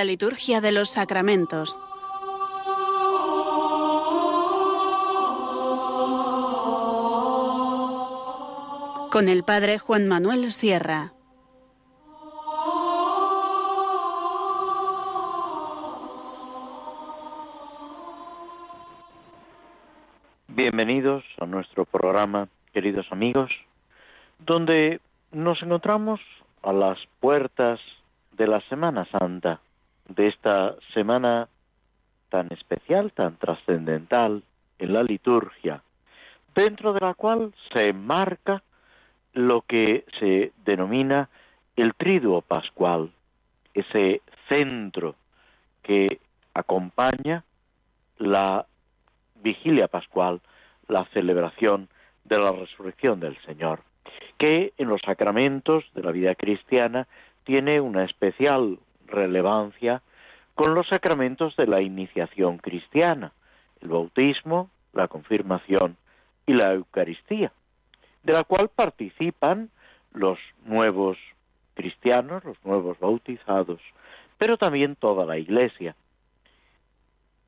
La liturgia de los sacramentos. Con el Padre Juan Manuel Sierra. Bienvenidos a nuestro programa, queridos amigos, donde nos encontramos a las puertas de la Semana Santa, de esta semana tan especial, tan trascendental en la liturgia, dentro de la cual se enmarca lo que se denomina el triduo pascual, ese centro que acompaña la vigilia pascual, la celebración de la resurrección del Señor, que en los sacramentos de la vida cristiana tiene una especial relevancia con los sacramentos de la iniciación cristiana, el bautismo, la confirmación y la Eucaristía, de la cual participan los nuevos cristianos, los nuevos bautizados, pero también toda la Iglesia.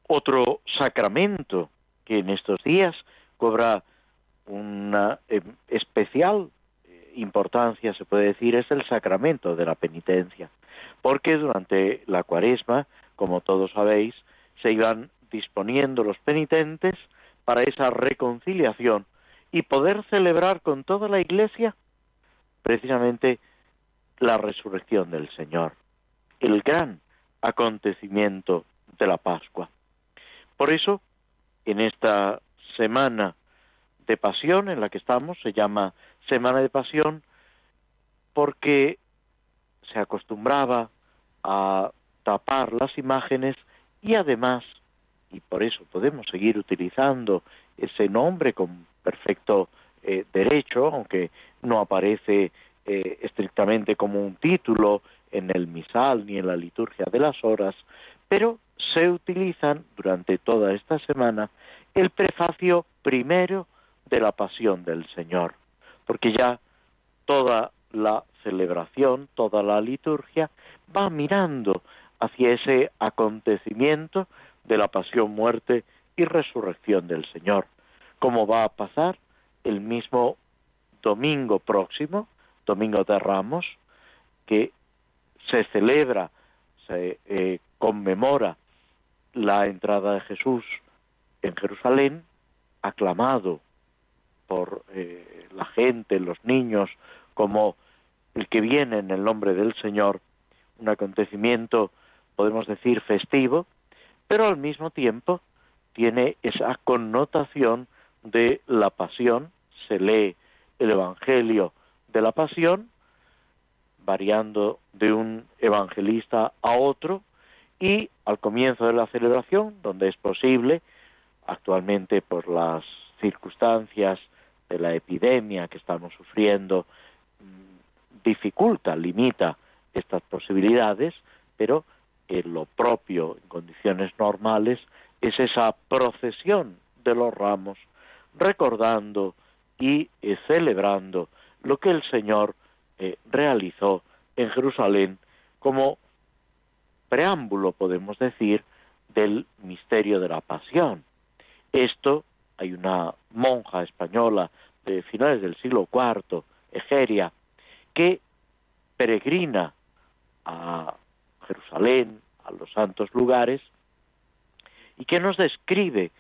Otro sacramento que en estos días cobra una eh, especial eh, importancia, se puede decir, es el sacramento de la penitencia, porque durante la cuaresma, como todos sabéis, se iban disponiendo los penitentes para esa reconciliación y poder celebrar con toda la Iglesia precisamente la resurrección del Señor, el gran acontecimiento de la Pascua. Por eso, en esta semana de pasión en la que estamos, se llama Semana de Pasión, porque se acostumbraba a tapar las imágenes y además, y por eso podemos seguir utilizando ese nombre con perfecto eh, derecho, aunque no aparece eh, estrictamente como un título en el misal ni en la liturgia de las horas, pero se utilizan durante toda esta semana el prefacio primero de la pasión del Señor, porque ya toda la celebración, toda la liturgia va mirando hacia ese acontecimiento de la pasión, muerte y resurrección del Señor, como va a pasar el mismo domingo próximo, domingo de Ramos, que se celebra, se eh, conmemora la entrada de Jesús en Jerusalén, aclamado por eh, la gente, los niños, como el que viene en el nombre del Señor, un acontecimiento, podemos decir, festivo, pero al mismo tiempo tiene esa connotación de la pasión, se lee el Evangelio de la pasión, variando de un evangelista a otro, y al comienzo de la celebración, donde es posible, actualmente por las circunstancias de la epidemia que estamos sufriendo, dificulta, limita estas posibilidades, pero en lo propio, en condiciones normales, es esa procesión de los ramos, recordando y eh, celebrando lo que el Señor eh, realizó en Jerusalén como preámbulo, podemos decir, del misterio de la pasión. Esto, hay una monja española de finales del siglo IV, Egeria, que peregrina a Jerusalén, a los santos lugares, y que nos describe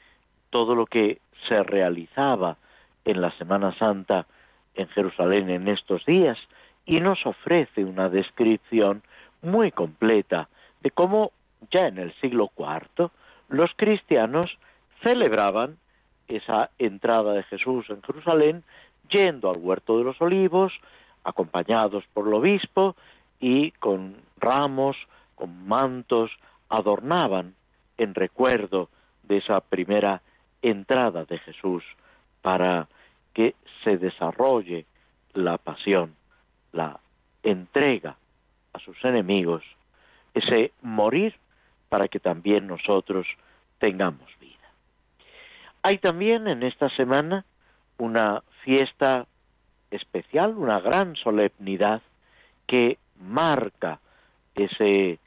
todo lo que se realizaba en la Semana Santa en Jerusalén en estos días y nos ofrece una descripción muy completa de cómo ya en el siglo IV los cristianos celebraban esa entrada de Jesús en Jerusalén yendo al huerto de los olivos, acompañados por el obispo y con ramos, con mantos, adornaban en recuerdo de esa primera entrada de Jesús para que se desarrolle la pasión, la entrega a sus enemigos ese morir para que también nosotros tengamos vida. Hay también en esta semana una fiesta especial, una gran solemnidad que marca ese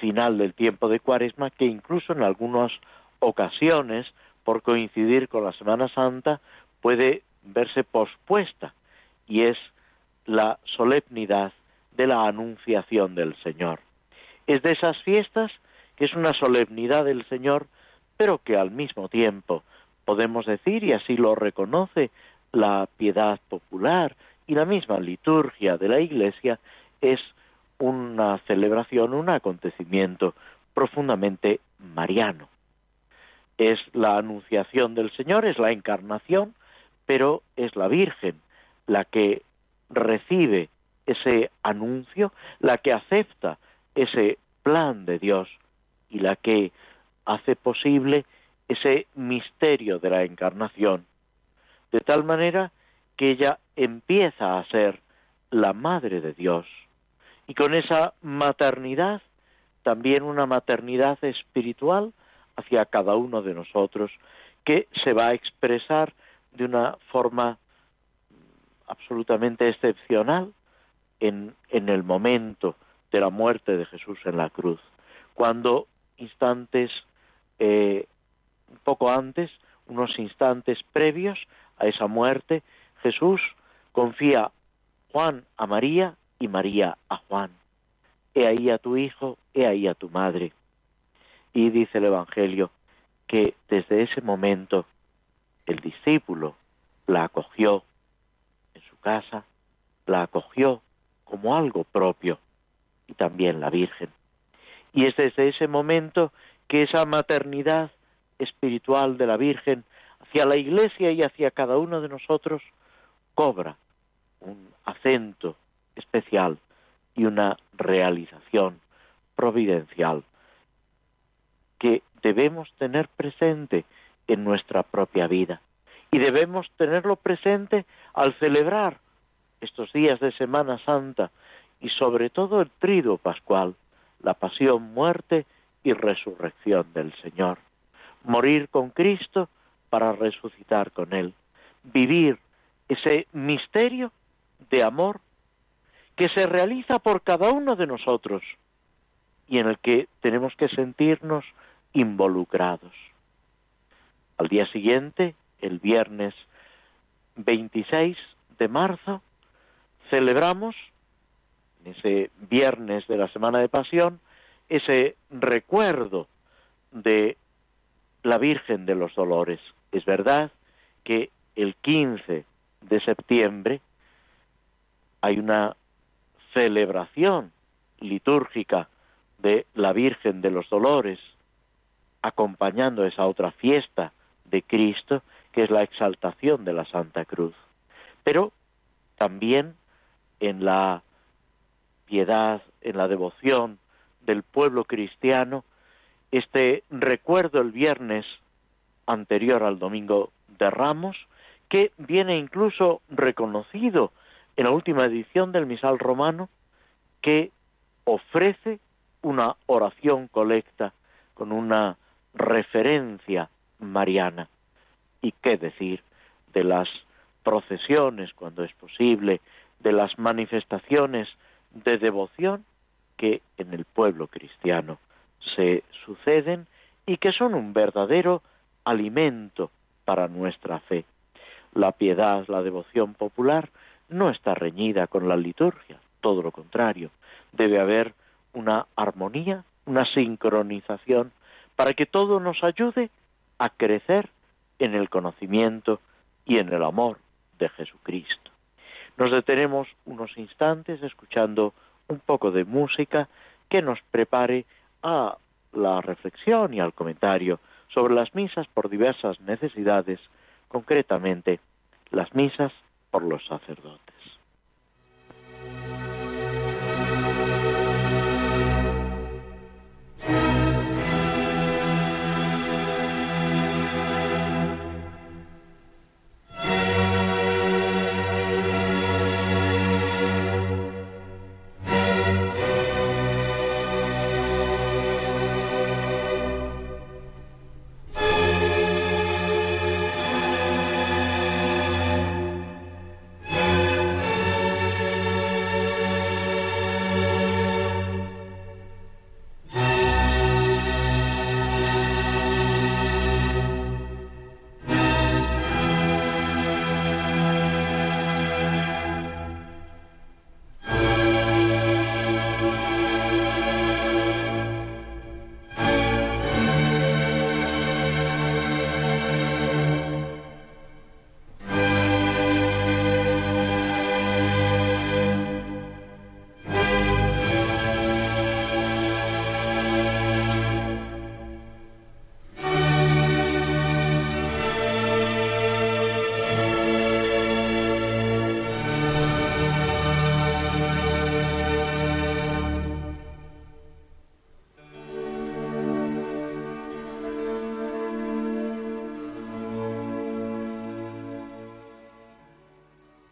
final del tiempo de Cuaresma que incluso en algunas ocasiones, por coincidir con la Semana Santa, puede verse pospuesta y es la solemnidad de la anunciación del Señor. Es de esas fiestas que es una solemnidad del Señor, pero que al mismo tiempo podemos decir, y así lo reconoce la piedad popular y la misma liturgia de la Iglesia, es una celebración, un acontecimiento profundamente mariano. Es la anunciación del Señor, es la encarnación, pero es la Virgen la que recibe ese anuncio, la que acepta ese plan de Dios y la que hace posible ese misterio de la encarnación, de tal manera que ella empieza a ser la madre de Dios. Y con esa maternidad también una maternidad espiritual hacia cada uno de nosotros que se va a expresar de una forma absolutamente excepcional en, en el momento de la muerte de Jesús en la cruz, cuando instantes eh, poco antes, unos instantes previos a esa muerte, Jesús confía Juan a María y María a Juan. He ahí a tu hijo, he ahí a tu madre. Y dice el Evangelio que desde ese momento el discípulo la acogió en su casa, la acogió como algo propio y también la Virgen. Y es desde ese momento que esa maternidad espiritual de la Virgen hacia la Iglesia y hacia cada uno de nosotros cobra un acento especial y una realización providencial que debemos tener presente en nuestra propia vida y debemos tenerlo presente al celebrar estos días de Semana Santa y sobre todo el trido pascual, la pasión, muerte y resurrección del Señor. Morir con Cristo para resucitar con Él. Vivir ese misterio de amor que se realiza por cada uno de nosotros y en el que tenemos que sentirnos involucrados. Al día siguiente, el viernes 26 de marzo, celebramos, en ese viernes de la Semana de Pasión, ese recuerdo de la Virgen de los Dolores. Es verdad que el 15 de septiembre hay una celebración litúrgica de la Virgen de los Dolores, acompañando esa otra fiesta de Cristo, que es la exaltación de la Santa Cruz. Pero también en la piedad, en la devoción del pueblo cristiano, este recuerdo el viernes anterior al domingo de Ramos, que viene incluso reconocido en la última edición del misal romano, que ofrece una oración colecta con una referencia mariana. ¿Y qué decir de las procesiones cuando es posible, de las manifestaciones de devoción que en el pueblo cristiano se suceden y que son un verdadero alimento para nuestra fe. La piedad, la devoción popular no está reñida con la liturgia, todo lo contrario. Debe haber una armonía, una sincronización, para que todo nos ayude a crecer en el conocimiento y en el amor de Jesucristo. Nos detenemos unos instantes escuchando un poco de música que nos prepare a la reflexión y al comentario sobre las misas por diversas necesidades, concretamente las misas por los sacerdotes.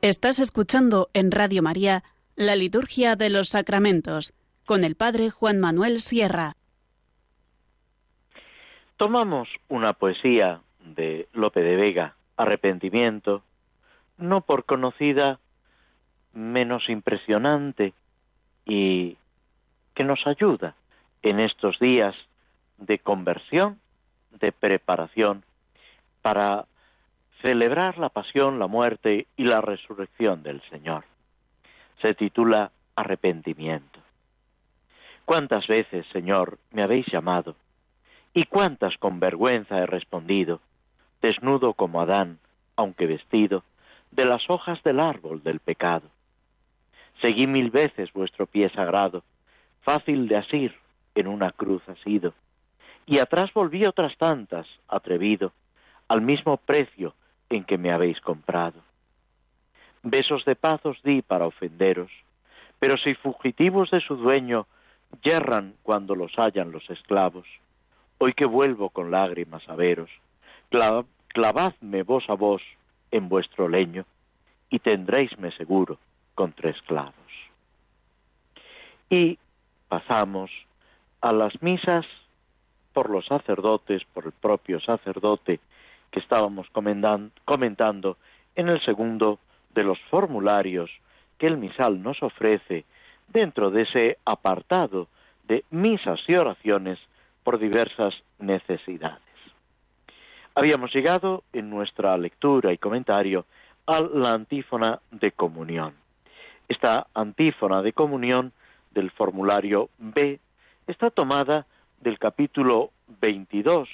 Estás escuchando en Radio María la Liturgia de los Sacramentos con el Padre Juan Manuel Sierra. Tomamos una poesía de Lope de Vega, Arrepentimiento, no por conocida, menos impresionante y que nos ayuda en estos días de conversión, de preparación para celebrar la pasión, la muerte y la resurrección del Señor. Se titula Arrepentimiento. ¿Cuántas veces, Señor, me habéis llamado? ¿Y cuántas con vergüenza he respondido, desnudo como Adán, aunque vestido, de las hojas del árbol del pecado? Seguí mil veces vuestro pie sagrado, fácil de asir, en una cruz asido, y atrás volví otras tantas, atrevido, al mismo precio en que me habéis comprado. Besos de paz os di para ofenderos, pero si fugitivos de su dueño yerran cuando los hallan los esclavos, hoy que vuelvo con lágrimas a veros, clavadme vos a vos en vuestro leño, y tendréisme seguro contra esclavos. Y pasamos a las misas por los sacerdotes, por el propio sacerdote que estábamos comentando en el segundo de los formularios que el misal nos ofrece dentro de ese apartado de misas y oraciones por diversas necesidades. Habíamos llegado en nuestra lectura y comentario a la antífona de comunión. Esta antífona de comunión del formulario B está tomada del capítulo 22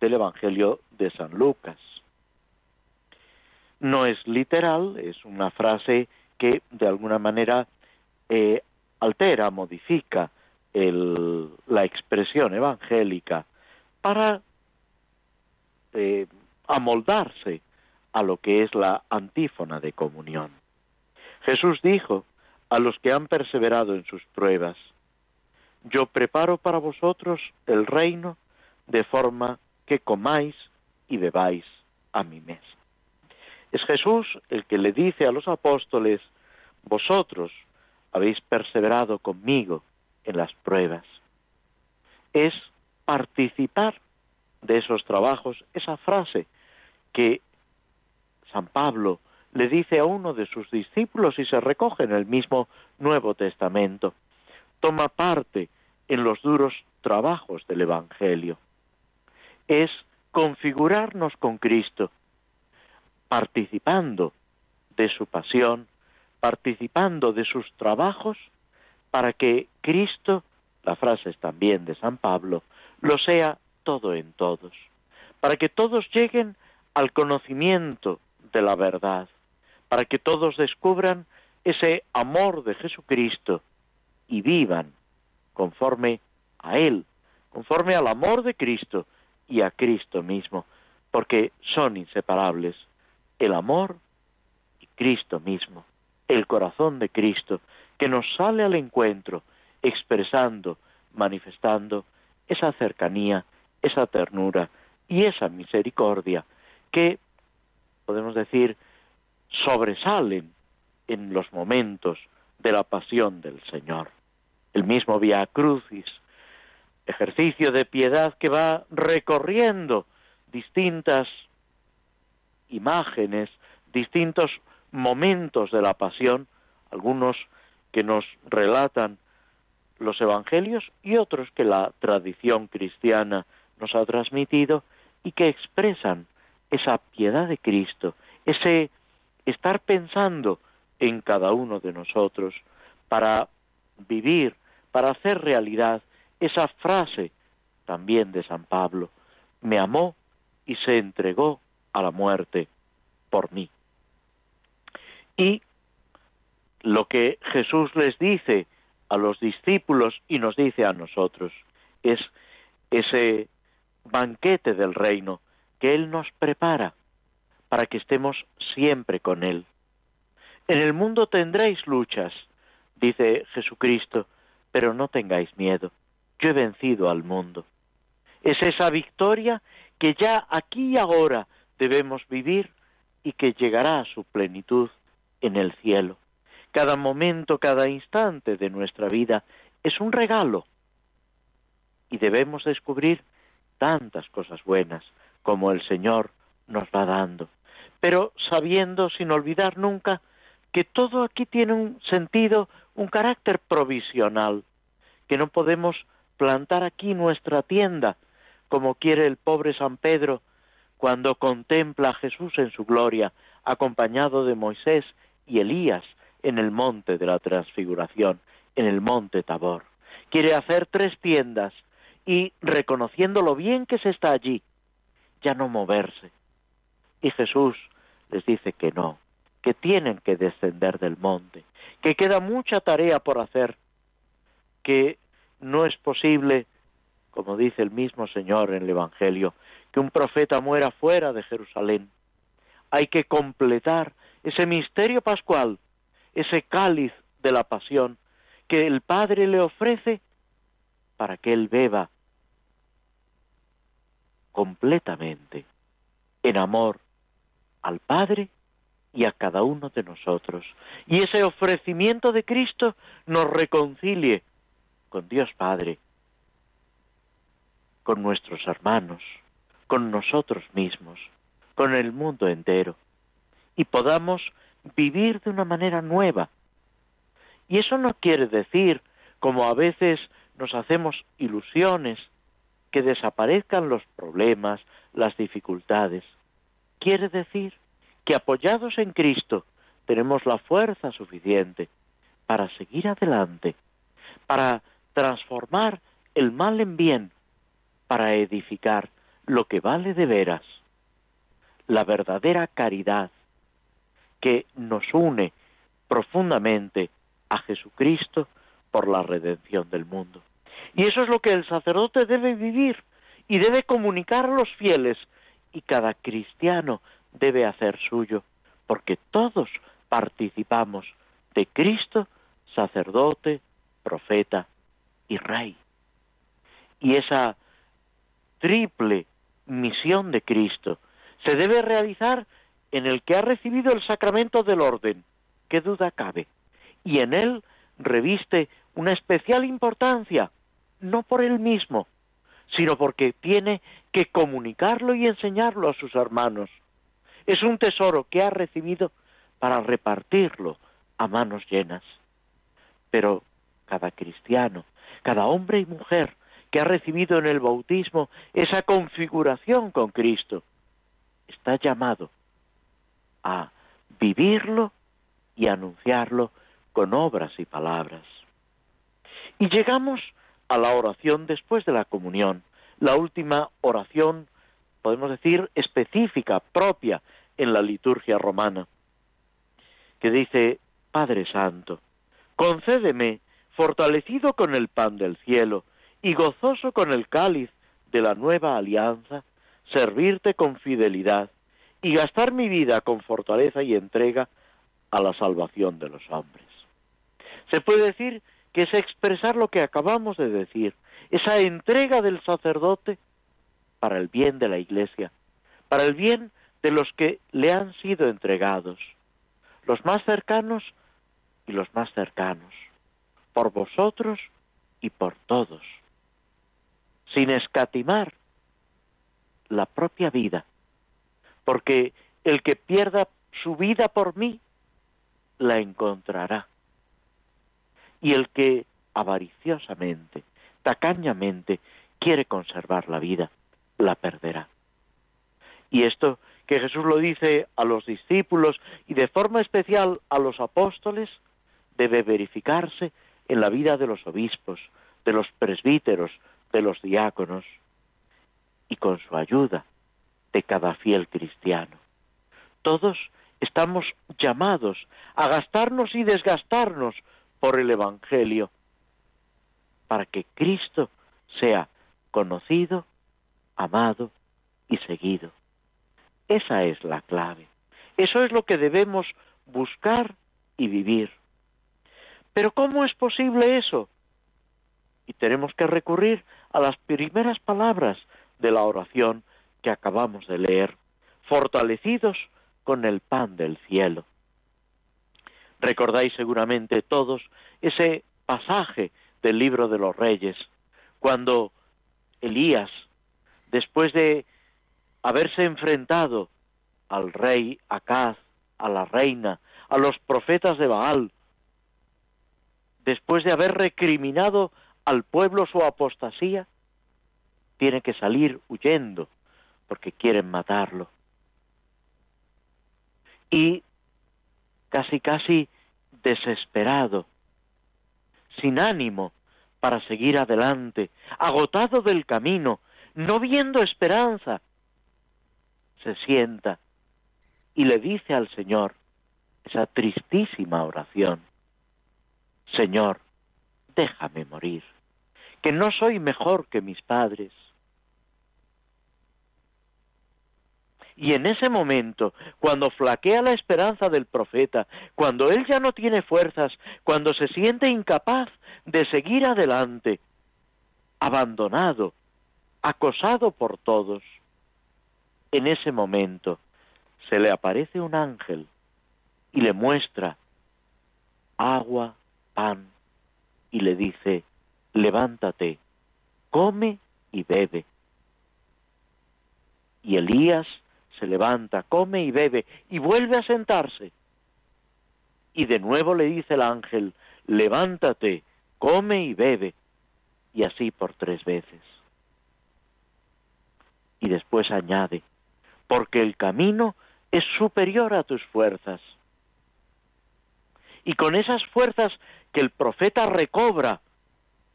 del Evangelio de San Lucas. No es literal, es una frase que de alguna manera eh, altera, modifica la expresión evangélica para eh, amoldarse a lo que es la antífona de comunión. Jesús dijo a los que han perseverado en sus pruebas, yo preparo para vosotros el reino de forma que comáis y bebáis a mi mesa. Es Jesús el que le dice a los apóstoles, vosotros habéis perseverado conmigo en las pruebas. Es participar de esos trabajos, esa frase que San Pablo le dice a uno de sus discípulos y se recoge en el mismo Nuevo Testamento. Toma parte en los duros trabajos del Evangelio es configurarnos con Cristo, participando de su pasión, participando de sus trabajos, para que Cristo, la frase es también de San Pablo, lo sea todo en todos, para que todos lleguen al conocimiento de la verdad, para que todos descubran ese amor de Jesucristo y vivan conforme a Él, conforme al amor de Cristo, y a Cristo mismo, porque son inseparables el amor y Cristo mismo, el corazón de Cristo, que nos sale al encuentro, expresando, manifestando esa cercanía, esa ternura y esa misericordia que, podemos decir, sobresalen en los momentos de la pasión del Señor. El mismo Via Crucis ejercicio de piedad que va recorriendo distintas imágenes, distintos momentos de la pasión, algunos que nos relatan los evangelios y otros que la tradición cristiana nos ha transmitido y que expresan esa piedad de Cristo, ese estar pensando en cada uno de nosotros para vivir, para hacer realidad esa frase también de San Pablo, me amó y se entregó a la muerte por mí. Y lo que Jesús les dice a los discípulos y nos dice a nosotros es ese banquete del reino que Él nos prepara para que estemos siempre con Él. En el mundo tendréis luchas, dice Jesucristo, pero no tengáis miedo yo he vencido al mundo. Es esa victoria que ya aquí y ahora debemos vivir y que llegará a su plenitud en el cielo. Cada momento, cada instante de nuestra vida es un regalo y debemos descubrir tantas cosas buenas como el Señor nos va dando, pero sabiendo sin olvidar nunca que todo aquí tiene un sentido, un carácter provisional, que no podemos plantar aquí nuestra tienda, como quiere el pobre San Pedro cuando contempla a Jesús en su gloria, acompañado de Moisés y Elías en el monte de la transfiguración, en el monte Tabor. Quiere hacer tres tiendas y reconociendo lo bien que se está allí, ya no moverse. Y Jesús les dice que no, que tienen que descender del monte, que queda mucha tarea por hacer, que no es posible, como dice el mismo Señor en el Evangelio, que un profeta muera fuera de Jerusalén. Hay que completar ese misterio pascual, ese cáliz de la pasión que el Padre le ofrece para que él beba completamente en amor al Padre y a cada uno de nosotros. Y ese ofrecimiento de Cristo nos reconcilie con Dios Padre, con nuestros hermanos, con nosotros mismos, con el mundo entero, y podamos vivir de una manera nueva. Y eso no quiere decir, como a veces nos hacemos ilusiones, que desaparezcan los problemas, las dificultades. Quiere decir que apoyados en Cristo tenemos la fuerza suficiente para seguir adelante, para transformar el mal en bien, para edificar lo que vale de veras, la verdadera caridad que nos une profundamente a Jesucristo por la redención del mundo. Y eso es lo que el sacerdote debe vivir y debe comunicar a los fieles y cada cristiano debe hacer suyo, porque todos participamos de Cristo, sacerdote, profeta y rey. Y esa triple misión de Cristo se debe realizar en el que ha recibido el sacramento del orden, qué duda cabe, y en él reviste una especial importancia, no por él mismo, sino porque tiene que comunicarlo y enseñarlo a sus hermanos. Es un tesoro que ha recibido para repartirlo a manos llenas. Pero cada cristiano, cada hombre y mujer que ha recibido en el bautismo esa configuración con Cristo, está llamado a vivirlo y anunciarlo con obras y palabras. Y llegamos a la oración después de la comunión, la última oración, podemos decir, específica, propia en la liturgia romana, que dice, Padre Santo, concédeme, fortalecido con el pan del cielo y gozoso con el cáliz de la nueva alianza, servirte con fidelidad y gastar mi vida con fortaleza y entrega a la salvación de los hombres. Se puede decir que es expresar lo que acabamos de decir, esa entrega del sacerdote para el bien de la Iglesia, para el bien de los que le han sido entregados, los más cercanos y los más cercanos, por vosotros y por todos, sin escatimar la propia vida, porque el que pierda su vida por mí, la encontrará y el que avariciosamente, tacañamente, quiere conservar la vida, la perderá. Y esto que Jesús lo dice a los discípulos y de forma especial a los apóstoles, debe verificarse en la vida de los obispos, de los presbíteros, de los diáconos, y con su ayuda de cada fiel cristiano. Todos estamos llamados a gastarnos y desgastarnos por el Evangelio, para que Cristo sea conocido, amado y seguido. Esa es la clave. Eso es lo que debemos buscar y vivir. Pero ¿cómo es posible eso? Y tenemos que recurrir a las primeras palabras de la oración que acabamos de leer, fortalecidos con el pan del cielo. Recordáis seguramente todos ese pasaje del libro de los reyes, cuando Elías, después de haberse enfrentado al rey Acaz, a la reina, a los profetas de Baal, después de haber recriminado al pueblo su apostasía, tiene que salir huyendo porque quieren matarlo. Y casi casi desesperado, sin ánimo para seguir adelante, agotado del camino, no viendo esperanza, se sienta y le dice al Señor esa tristísima oración, Señor, déjame morir, que no soy mejor que mis padres. Y en ese momento, cuando flaquea la esperanza del profeta, cuando él ya no tiene fuerzas, cuando se siente incapaz de seguir adelante, abandonado, acosado por todos, en ese momento se le aparece un ángel y le muestra agua, y le dice, levántate, come y bebe. Y Elías se levanta, come y bebe, y vuelve a sentarse. Y de nuevo le dice el ángel, levántate, come y bebe, y así por tres veces. Y después añade, porque el camino es superior a tus fuerzas. Y con esas fuerzas que el profeta recobra,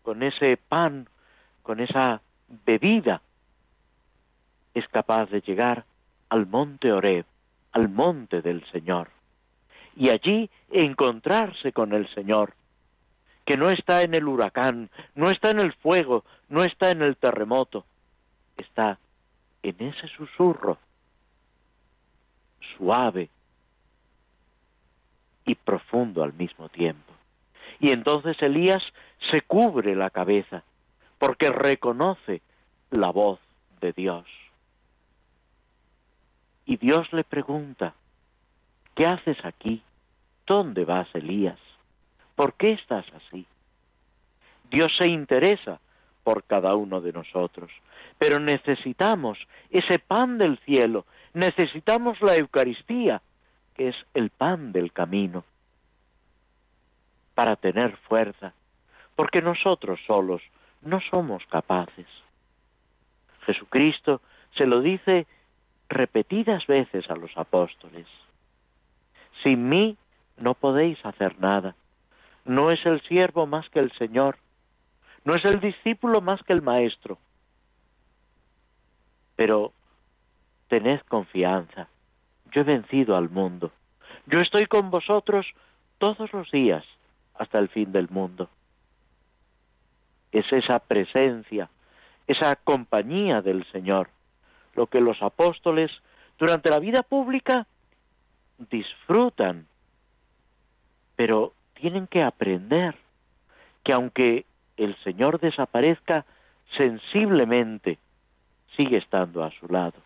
con ese pan, con esa bebida, es capaz de llegar al monte Oreb, al monte del Señor, y allí encontrarse con el Señor, que no está en el huracán, no está en el fuego, no está en el terremoto, está en ese susurro suave y profundo al mismo tiempo. Y entonces Elías se cubre la cabeza porque reconoce la voz de Dios. Y Dios le pregunta, ¿qué haces aquí? ¿Dónde vas, Elías? ¿Por qué estás así? Dios se interesa por cada uno de nosotros, pero necesitamos ese pan del cielo, necesitamos la Eucaristía, que es el pan del camino, para tener fuerza, porque nosotros solos no somos capaces. Jesucristo se lo dice repetidas veces a los apóstoles. Sin mí no podéis hacer nada. No es el siervo más que el Señor. No es el discípulo más que el Maestro. Pero tened confianza. Yo he vencido al mundo. Yo estoy con vosotros todos los días hasta el fin del mundo. Es esa presencia, esa compañía del Señor, lo que los apóstoles durante la vida pública disfrutan, pero tienen que aprender que aunque el Señor desaparezca sensiblemente, sigue estando a su lado.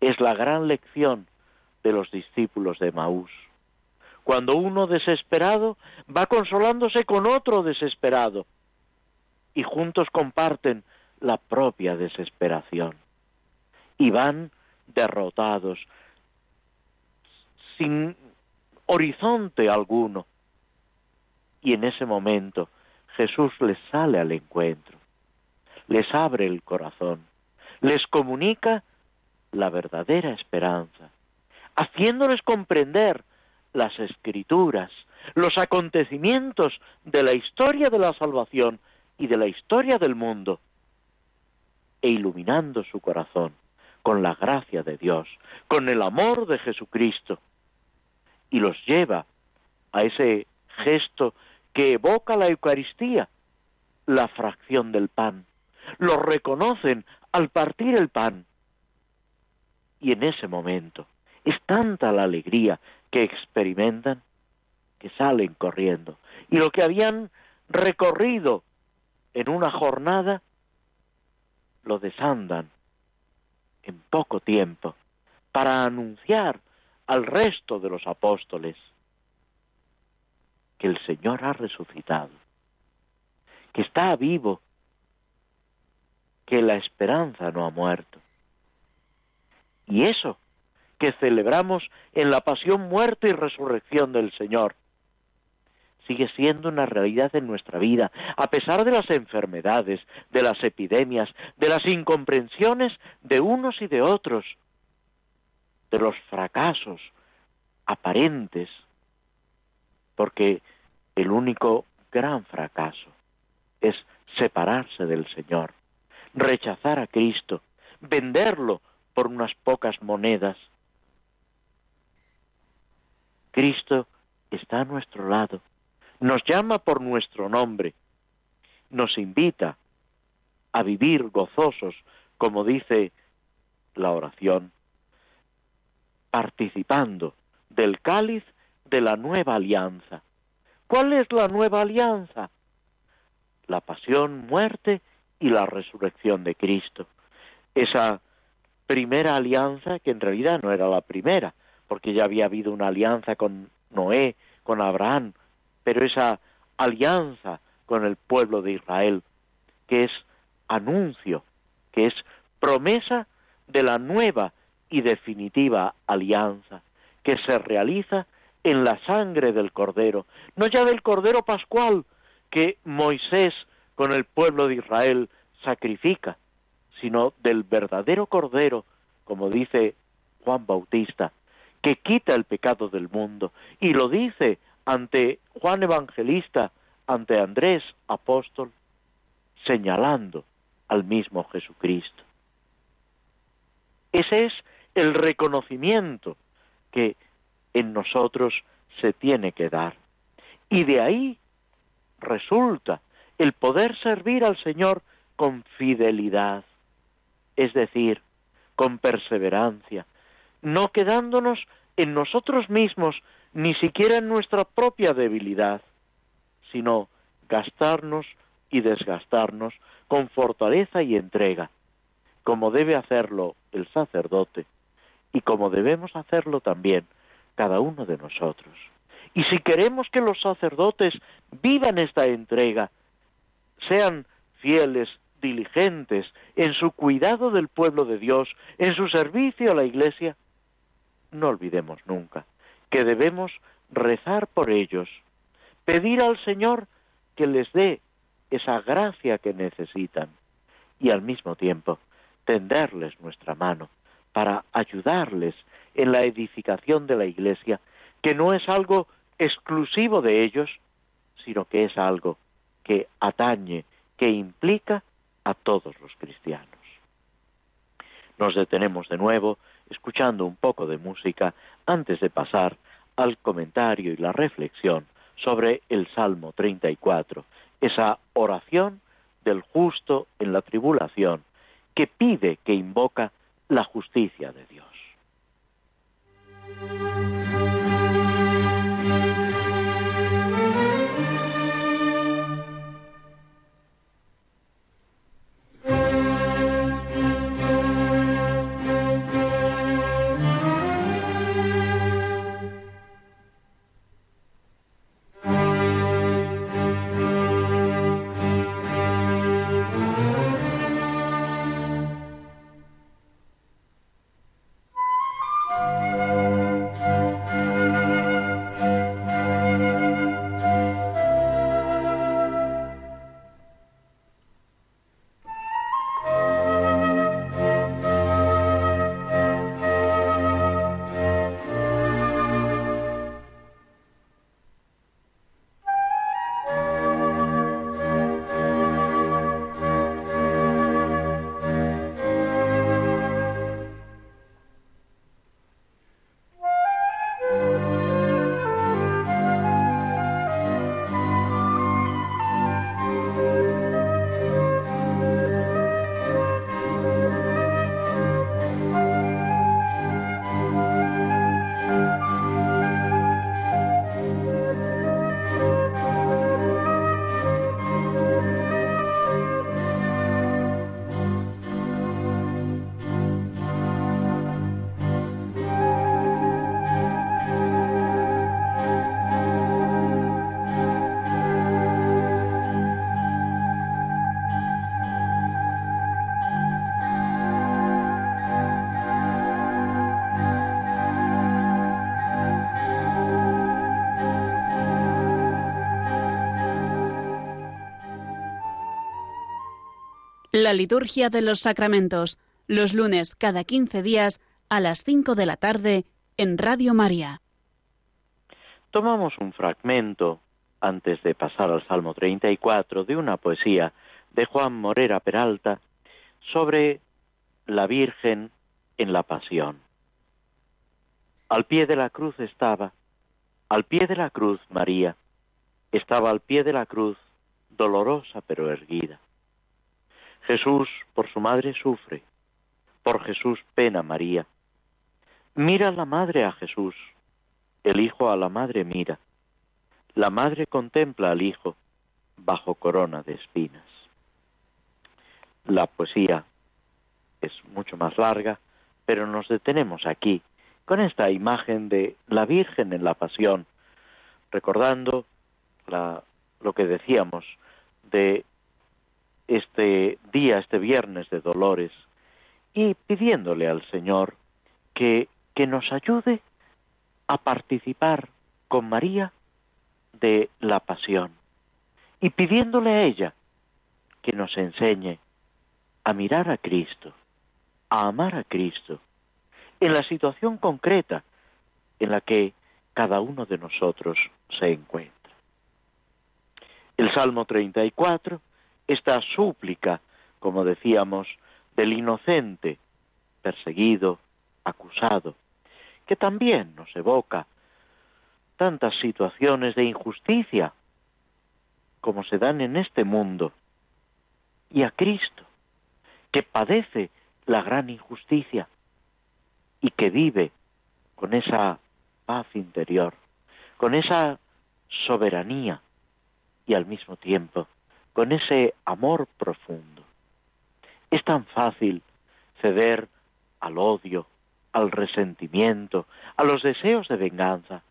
Es la gran lección de los discípulos de Maús. Cuando uno desesperado va consolándose con otro desesperado y juntos comparten la propia desesperación y van derrotados, sin horizonte alguno. Y en ese momento Jesús les sale al encuentro, les abre el corazón, les comunica la verdadera esperanza, haciéndoles comprender las escrituras, los acontecimientos de la historia de la salvación y de la historia del mundo, e iluminando su corazón con la gracia de Dios, con el amor de Jesucristo, y los lleva a ese gesto que evoca la Eucaristía, la fracción del pan. Lo reconocen al partir el pan. Y en ese momento es tanta la alegría que experimentan que salen corriendo. Y lo que habían recorrido en una jornada, lo desandan en poco tiempo para anunciar al resto de los apóstoles que el Señor ha resucitado, que está vivo, que la esperanza no ha muerto. Y eso que celebramos en la pasión, muerte y resurrección del Señor, sigue siendo una realidad en nuestra vida, a pesar de las enfermedades, de las epidemias, de las incomprensiones de unos y de otros, de los fracasos aparentes, porque el único gran fracaso es separarse del Señor, rechazar a Cristo, venderlo por unas pocas monedas. Cristo está a nuestro lado, nos llama por nuestro nombre, nos invita a vivir gozosos, como dice la oración, participando del cáliz de la nueva alianza. ¿Cuál es la nueva alianza? La pasión, muerte y la resurrección de Cristo. Esa primera alianza, que en realidad no era la primera, porque ya había habido una alianza con Noé, con Abraham, pero esa alianza con el pueblo de Israel, que es anuncio, que es promesa de la nueva y definitiva alianza, que se realiza en la sangre del Cordero, no ya del Cordero Pascual que Moisés con el pueblo de Israel sacrifica, sino del verdadero Cordero, como dice Juan Bautista, que quita el pecado del mundo, y lo dice ante Juan Evangelista, ante Andrés Apóstol, señalando al mismo Jesucristo. Ese es el reconocimiento que en nosotros se tiene que dar. Y de ahí resulta el poder servir al Señor con fidelidad, es decir, con perseverancia, no quedándonos en nosotros mismos ni siquiera en nuestra propia debilidad, sino gastarnos y desgastarnos con fortaleza y entrega, como debe hacerlo el sacerdote y como debemos hacerlo también cada uno de nosotros. Y si queremos que los sacerdotes vivan esta entrega, sean fieles, diligentes en su cuidado del pueblo de Dios, en su servicio a la Iglesia, no olvidemos nunca que debemos rezar por ellos, pedir al Señor que les dé esa gracia que necesitan y al mismo tiempo tenderles nuestra mano para ayudarles en la edificación de la Iglesia, que no es algo exclusivo de ellos, sino que es algo que atañe, que implica a todos los cristianos. Nos detenemos de nuevo escuchando un poco de música antes de pasar al comentario y la reflexión sobre el Salmo 34, esa oración del justo en la tribulación que pide, que invoca la justicia de Dios. La liturgia de los sacramentos, los lunes cada 15 días a las 5 de la tarde en Radio María. Tomamos un fragmento, antes de pasar al Salmo 34, de una poesía de Juan Morera Peralta sobre la Virgen en la Pasión. Al pie de la cruz estaba, al pie de la cruz María, estaba al pie de la cruz, dolorosa pero erguida. Jesús por su madre sufre, por Jesús pena María. Mira la madre a Jesús, el hijo a la madre mira. La madre contempla al hijo bajo corona de espinas. La poesía es mucho más larga, pero nos detenemos aquí con esta imagen de la Virgen en la Pasión, recordando lo que decíamos de este día, este viernes de dolores, y pidiéndole al Señor que, que nos ayude a participar con María de la pasión, y pidiéndole a ella que nos enseñe a mirar a Cristo, a amar a Cristo, en la situación concreta en la que cada uno de nosotros se encuentra. El Salmo 34 esta súplica, como decíamos, del inocente, perseguido, acusado, que también nos evoca tantas situaciones de injusticia como se dan en este mundo, y a Cristo, que padece la gran injusticia y que vive con esa paz interior, con esa soberanía y al mismo tiempo con ese amor profundo. Es tan fácil ceder al odio, al resentimiento, a los deseos de venganza.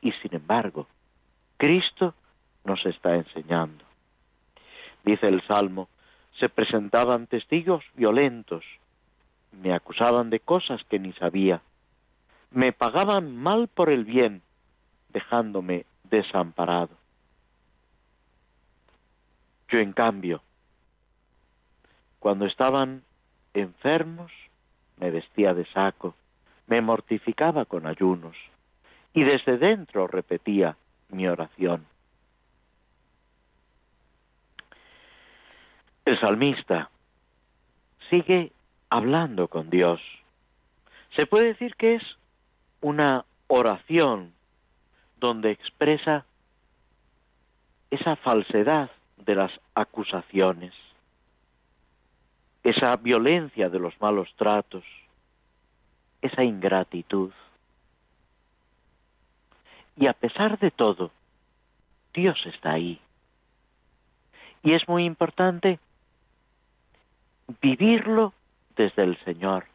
Y sin embargo, Cristo nos está enseñando. Dice el Salmo, se presentaban testigos violentos, me acusaban de cosas que ni sabía, me pagaban mal por el bien, dejándome desamparado. Yo, en cambio, cuando estaban enfermos, me vestía de saco, me mortificaba con ayunos y desde dentro repetía mi oración. El salmista sigue hablando con Dios. Se puede decir que es una oración donde expresa esa falsedad de las acusaciones, esa violencia de los malos tratos, esa ingratitud. Y a pesar de todo, Dios está ahí. Y es muy importante vivirlo desde el Señor,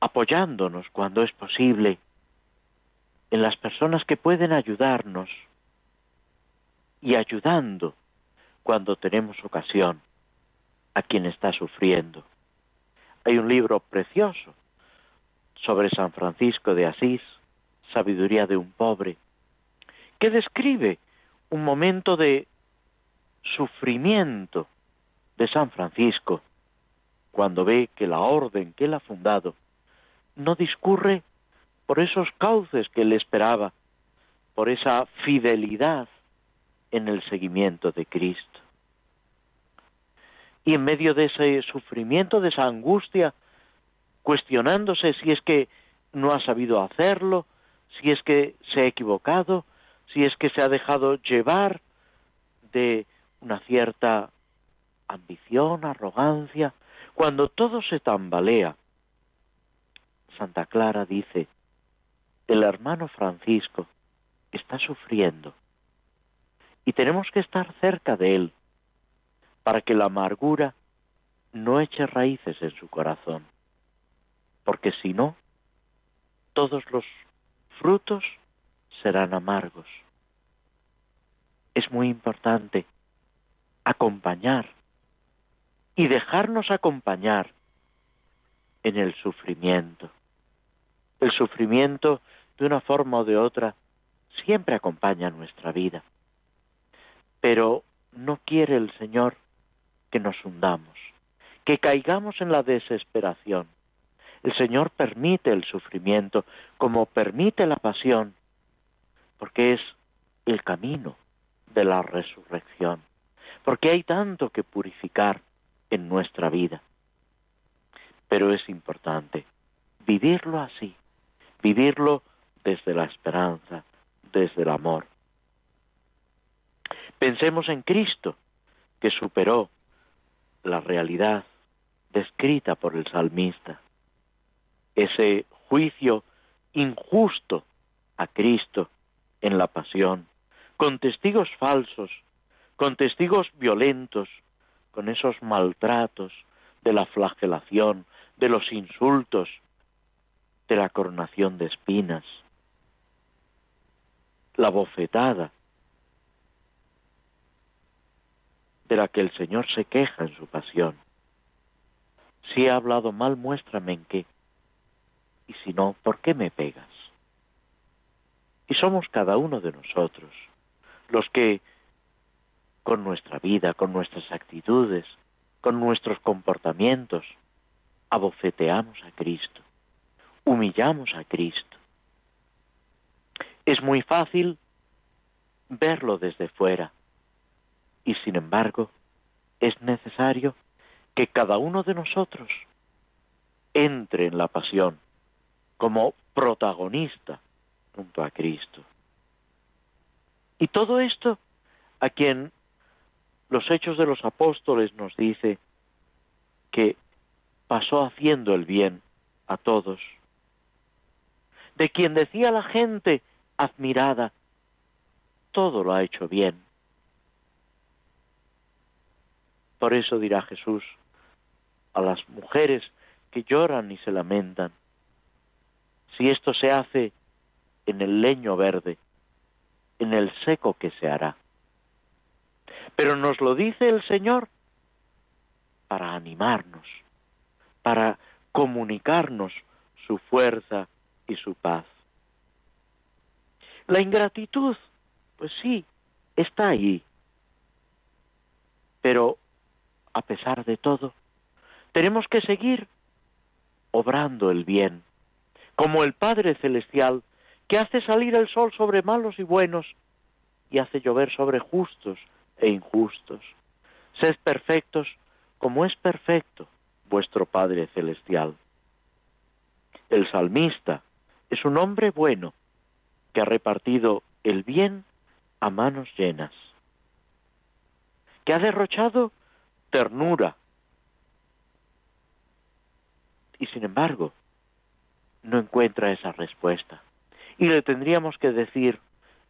apoyándonos cuando es posible en las personas que pueden ayudarnos y ayudando cuando tenemos ocasión a quien está sufriendo. Hay un libro precioso sobre San Francisco de Asís, Sabiduría de un pobre, que describe un momento de sufrimiento de San Francisco cuando ve que la orden que él ha fundado no discurre por esos cauces que él esperaba, por esa fidelidad en el seguimiento de Cristo. Y en medio de ese sufrimiento, de esa angustia, cuestionándose si es que no ha sabido hacerlo, si es que se ha equivocado, si es que se ha dejado llevar de una cierta ambición, arrogancia, cuando todo se tambalea. Santa Clara dice, el hermano Francisco está sufriendo y tenemos que estar cerca de Él para que la amargura no eche raíces en su corazón, porque si no, todos los frutos serán amargos. Es muy importante acompañar y dejarnos acompañar en el sufrimiento. El sufrimiento, de una forma o de otra, siempre acompaña nuestra vida pero no quiere el Señor que nos hundamos, que caigamos en la desesperación. El Señor permite el sufrimiento como permite la pasión, porque es el camino de la resurrección, porque hay tanto que purificar en nuestra vida. Pero es importante vivirlo así, vivirlo desde la esperanza, desde el amor. Pensemos en Cristo, que superó la realidad descrita por el salmista, ese juicio injusto a Cristo en la pasión, con testigos falsos, con testigos violentos, con esos maltratos de la flagelación, de los insultos, de la coronación de espinas, la bofetada de la que el Señor se queja en su pasión. Si he hablado mal, muéstrame en qué. Y si no, ¿por qué me pegas? Y somos cada uno de nosotros los que con nuestra vida, con nuestras actitudes, con nuestros comportamientos, abofeteamos a Cristo, humillamos a Cristo. Es muy fácil verlo desde fuera y sin embargo es necesario que cada uno de nosotros entre en la pasión como protagonista junto a Cristo. Y todo esto a quien los hechos de los apóstoles nos dice que pasó haciendo el bien a todos, de quien decía la gente admirada, todo lo ha hecho bien. Por eso dirá Jesús a las mujeres que lloran y se lamentan, si esto se hace en el leño verde, en el seco que se hará. Pero nos lo dice el Señor para animarnos, para comunicarnos su fuerza y su paz. La ingratitud, pues sí, está ahí. Pero, a pesar de todo, tenemos que seguir obrando el bien, como el Padre Celestial, que hace salir el sol sobre malos y buenos y hace llover sobre justos e injustos. Sed perfectos como es perfecto vuestro Padre Celestial. El salmista es un hombre bueno que ha repartido el bien a manos llenas, que ha derrochado ternura y sin embargo no encuentra esa respuesta. Y le tendríamos que decir,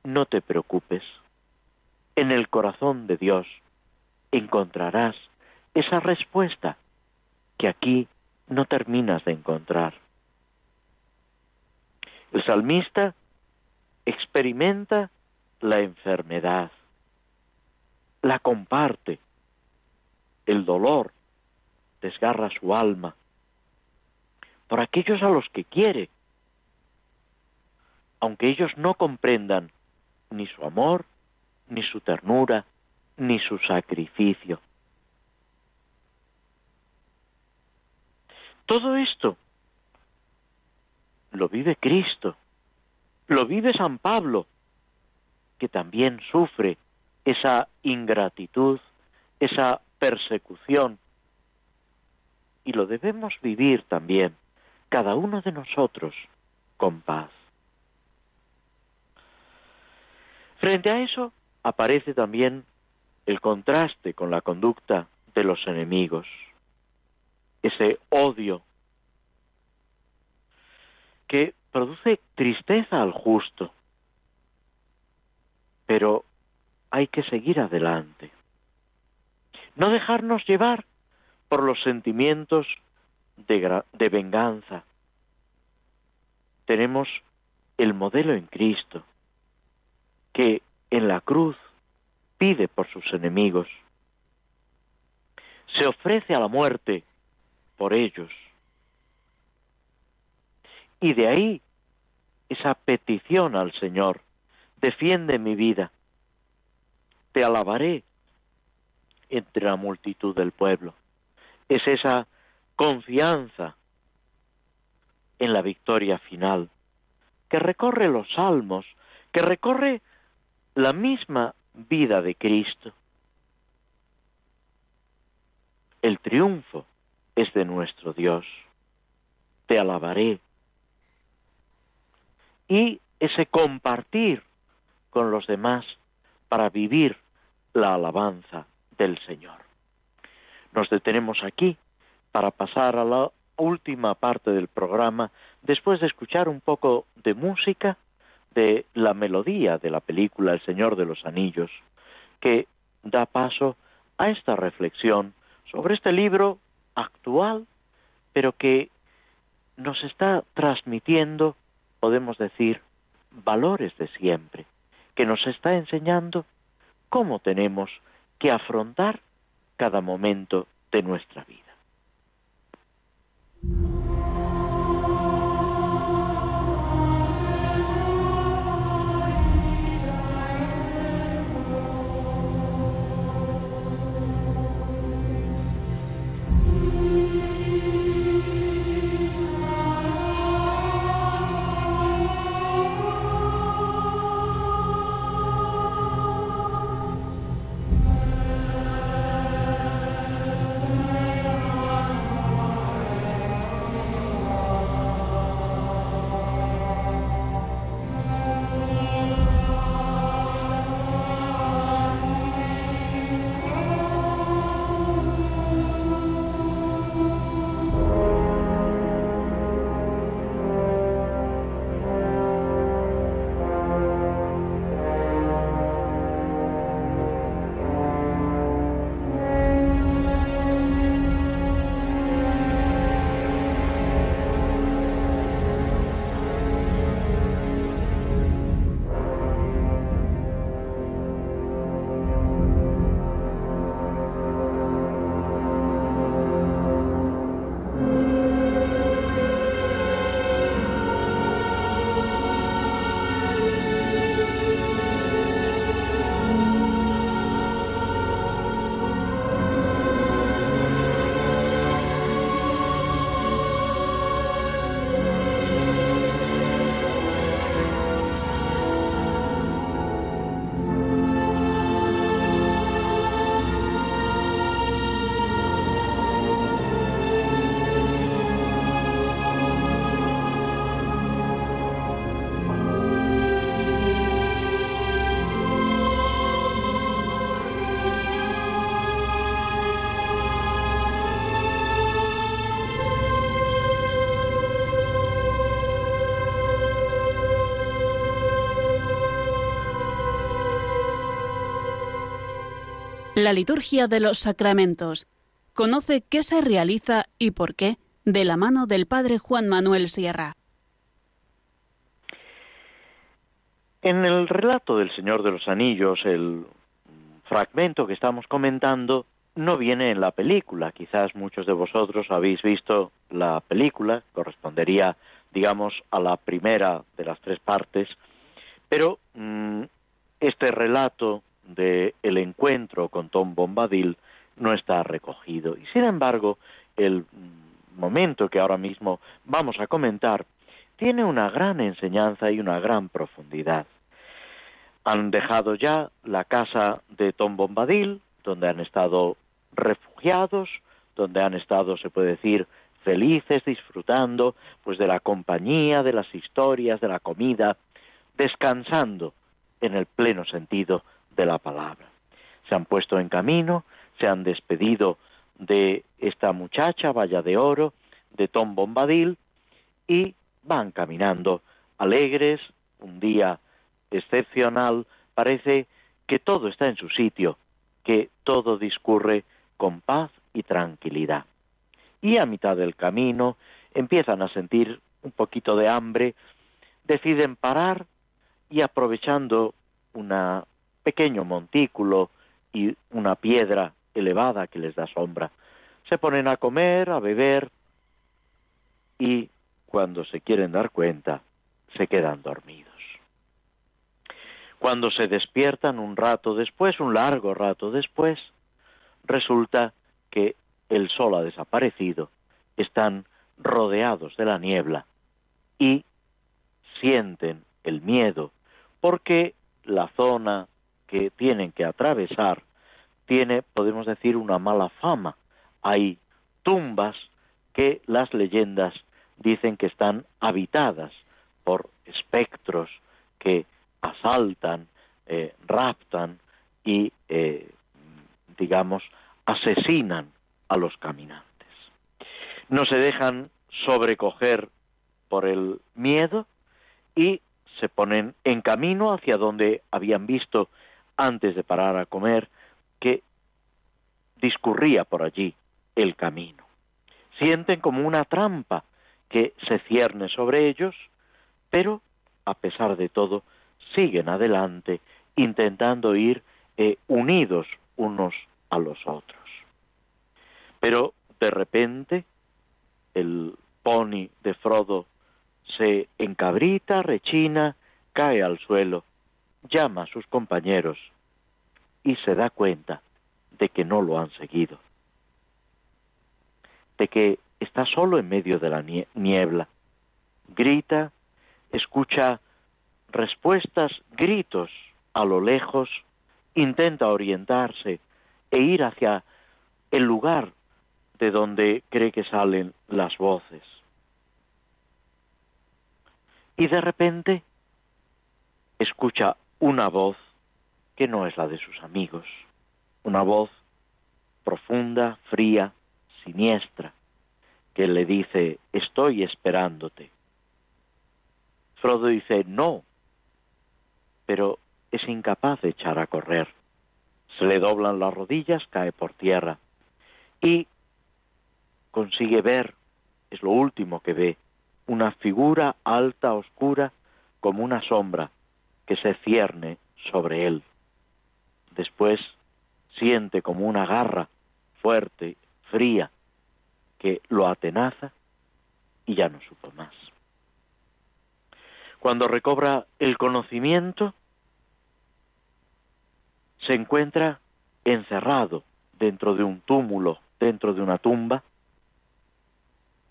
no te preocupes, en el corazón de Dios encontrarás esa respuesta que aquí no terminas de encontrar. El salmista experimenta la enfermedad, la comparte, el dolor desgarra su alma por aquellos a los que quiere, aunque ellos no comprendan ni su amor, ni su ternura, ni su sacrificio. Todo esto lo vive Cristo, lo vive San Pablo, que también sufre esa ingratitud, esa persecución, y lo debemos vivir también, cada uno de nosotros, con paz. Frente a eso, aparece también el contraste con la conducta de los enemigos, ese odio que produce tristeza al justo, pero hay que seguir adelante. No dejarnos llevar por los sentimientos de, venganza. Tenemos el modelo en Cristo, que en la cruz pide por sus enemigos, se ofrece a la muerte por ellos. Y de ahí esa petición al Señor, defiende mi vida, te alabaré entre la multitud del pueblo. Es esa confianza en la victoria final, que recorre los salmos, que recorre la misma vida de Cristo. El triunfo es de nuestro Dios. Te alabaré. Y ese compartir con los demás para vivir la alabanza del Señor. Nos detenemos aquí para pasar a la última parte del programa después de escuchar un poco de música de la melodía de la película El Señor de los Anillos, que da paso a esta reflexión sobre este libro actual, pero que nos está transmitiendo, podemos decir, valores de siempre, que nos está enseñando cómo tenemos que afrontar cada momento de nuestra vida. La liturgia de los sacramentos. Conoce qué se realiza y por qué de la mano del Padre Juan Manuel Sierra. En el relato del Señor de los Anillos, el fragmento que estamos comentando no viene en la película. Quizás muchos de vosotros habéis visto la película, correspondería, digamos, a la primera de las tres partes, pero mm, este relato de el encuentro con Tom Bombadil no está recogido. Y sin embargo, el momento que ahora mismo vamos a comentar tiene una gran enseñanza y una gran profundidad. Han dejado ya la casa de Tom Bombadil, donde han estado refugiados, donde han estado, se puede decir, felices, disfrutando pues de la compañía, de las historias, de la comida, descansando en el pleno sentido de la palabra. Se han puesto en camino, se han despedido de esta muchacha, Valla de Oro, de Tom Bombadil, y van caminando alegres, un día excepcional, parece que todo está en su sitio, que todo discurre con paz y tranquilidad. Y a mitad del camino empiezan a sentir un poquito de hambre, deciden parar y aprovechando una pequeño montículo y una piedra elevada que les da sombra. Se ponen a comer, a beber y cuando se quieren dar cuenta, se quedan dormidos. Cuando se despiertan un rato después, un largo rato después, resulta que el sol ha desaparecido, están rodeados de la niebla y sienten el miedo porque la zona que tienen que atravesar tiene, podemos decir, una mala fama. Hay tumbas que las leyendas dicen que están habitadas por espectros que asaltan, eh, raptan y, eh, digamos, asesinan a los caminantes. No se dejan sobrecoger por el miedo y se ponen en camino hacia donde habían visto antes de parar a comer que discurría por allí el camino. Sienten como una trampa que se cierne sobre ellos, pero a pesar de todo siguen adelante intentando ir eh, unidos unos a los otros. Pero de repente el pony de Frodo se encabrita, rechina, cae al suelo, llama a sus compañeros y se da cuenta de que no lo han seguido, de que está solo en medio de la niebla. Grita, escucha respuestas, gritos a lo lejos, intenta orientarse e ir hacia el lugar de donde cree que salen las voces. Y de repente escucha una voz que no es la de sus amigos, una voz profunda, fría, siniestra, que le dice, estoy esperándote. Frodo dice, no, pero es incapaz de echar a correr. Se le doblan las rodillas, cae por tierra y consigue ver, es lo último que ve, una figura alta, oscura, como una sombra que se cierne sobre él. Después siente como una garra fuerte, fría, que lo atenaza y ya no supo más. Cuando recobra el conocimiento, se encuentra encerrado dentro de un túmulo, dentro de una tumba,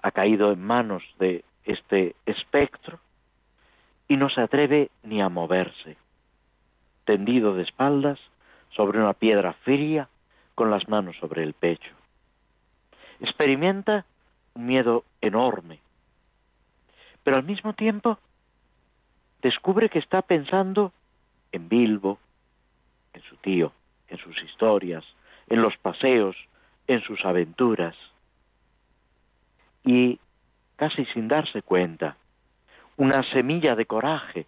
ha caído en manos de este espectro y no se atreve ni a moverse, tendido de espaldas sobre una piedra fría con las manos sobre el pecho. Experimenta un miedo enorme, pero al mismo tiempo descubre que está pensando en Bilbo, en su tío, en sus historias, en los paseos, en sus aventuras. Y casi sin darse cuenta, una semilla de coraje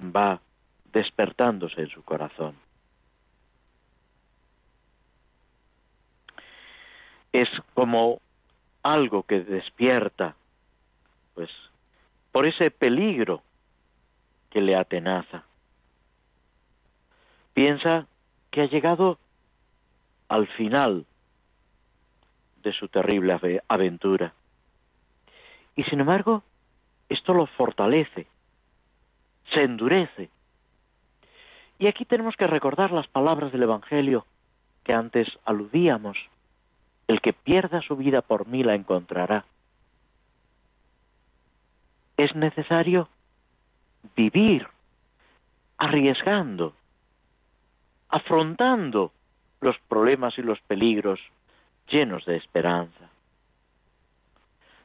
va despertándose en su corazón. Es como algo que despierta, pues, por ese peligro que le atenaza. Piensa que ha llegado al final de su terrible aventura. Y sin embargo, esto lo fortalece, se endurece. Y aquí tenemos que recordar las palabras del Evangelio que antes aludíamos. El que pierda su vida por mí la encontrará. Es necesario vivir arriesgando, afrontando los problemas y los peligros llenos de esperanza.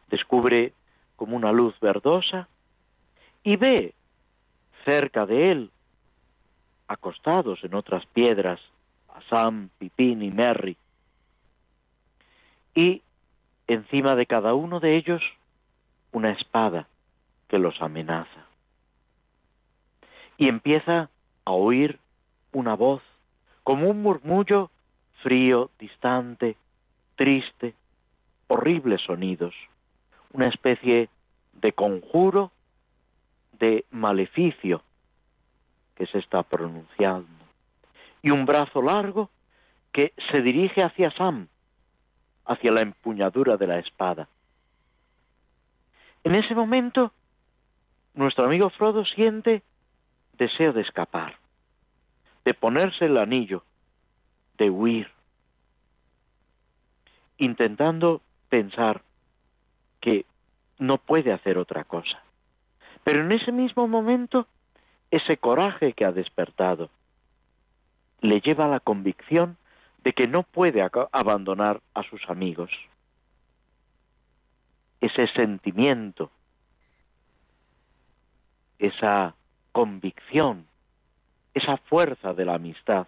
Descubre como una luz verdosa y ve cerca de él, acostados en otras piedras, a Sam, Pipín y Merry, y encima de cada uno de ellos una espada que los amenaza. Y empieza a oír una voz, como un murmullo frío, distante, triste, horribles sonidos, una especie de conjuro, de maleficio que se está pronunciando, y un brazo largo que se dirige hacia Sam, hacia la empuñadura de la espada. En ese momento, nuestro amigo Frodo siente deseo de escapar, de ponerse el anillo, de huir, intentando pensar que no puede hacer otra cosa. Pero en ese mismo momento, ese coraje que ha despertado le lleva a la convicción de que no puede abandonar a sus amigos. Ese sentimiento, esa convicción, esa fuerza de la amistad,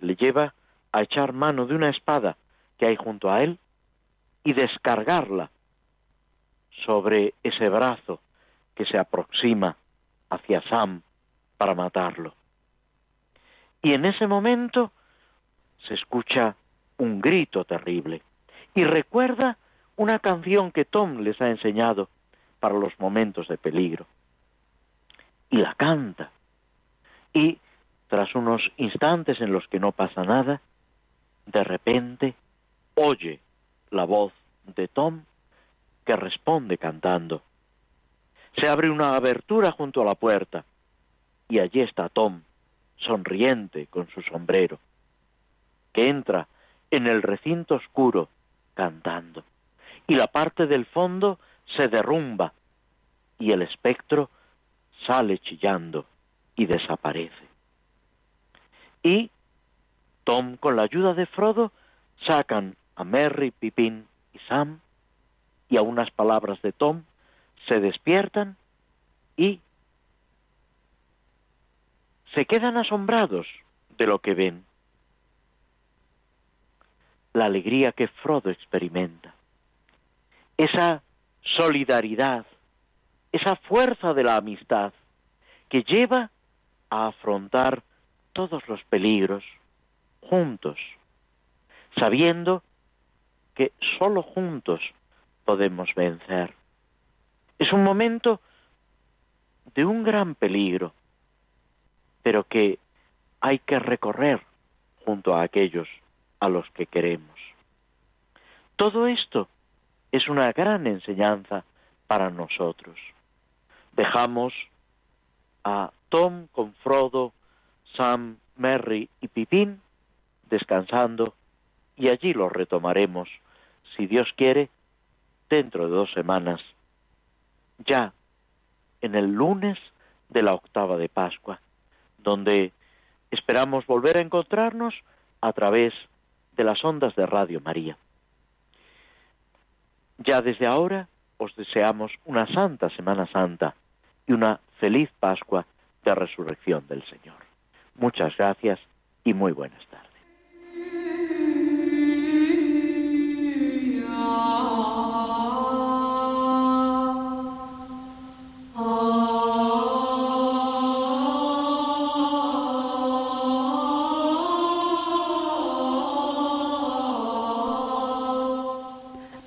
le lleva a echar mano de una espada que hay junto a él y descargarla sobre ese brazo que se aproxima hacia Sam para matarlo. Y en ese momento se escucha un grito terrible y recuerda una canción que Tom les ha enseñado para los momentos de peligro. Y la canta. Y tras unos instantes en los que no pasa nada, de repente oye la voz de Tom que responde cantando. Se abre una abertura junto a la puerta y allí está Tom, sonriente con su sombrero, que entra en el recinto oscuro cantando y la parte del fondo se derrumba y el espectro sale chillando y desaparece. Y Tom, con la ayuda de Frodo, sacan a Merry, Pippin y Sam, y a unas palabras de Tom, se despiertan y se quedan asombrados de lo que ven. La alegría que Frodo experimenta, esa solidaridad, esa fuerza de la amistad que lleva a afrontar todos los peligros juntos, sabiendo que solo juntos podemos vencer. Es un momento de un gran peligro, pero que hay que recorrer junto a aquellos a los que queremos. Todo esto es una gran enseñanza para nosotros. Dejamos a Tom con Frodo, Sam, Merry y Pipín descansando y allí lo retomaremos, si Dios quiere, dentro de dos semanas, ya en el lunes de la octava de Pascua, donde esperamos volver a encontrarnos a través de las ondas de Radio María. Ya desde ahora os deseamos una santa Semana Santa y una feliz Pascua de resurrección del Señor. Muchas gracias y muy buenas tardes.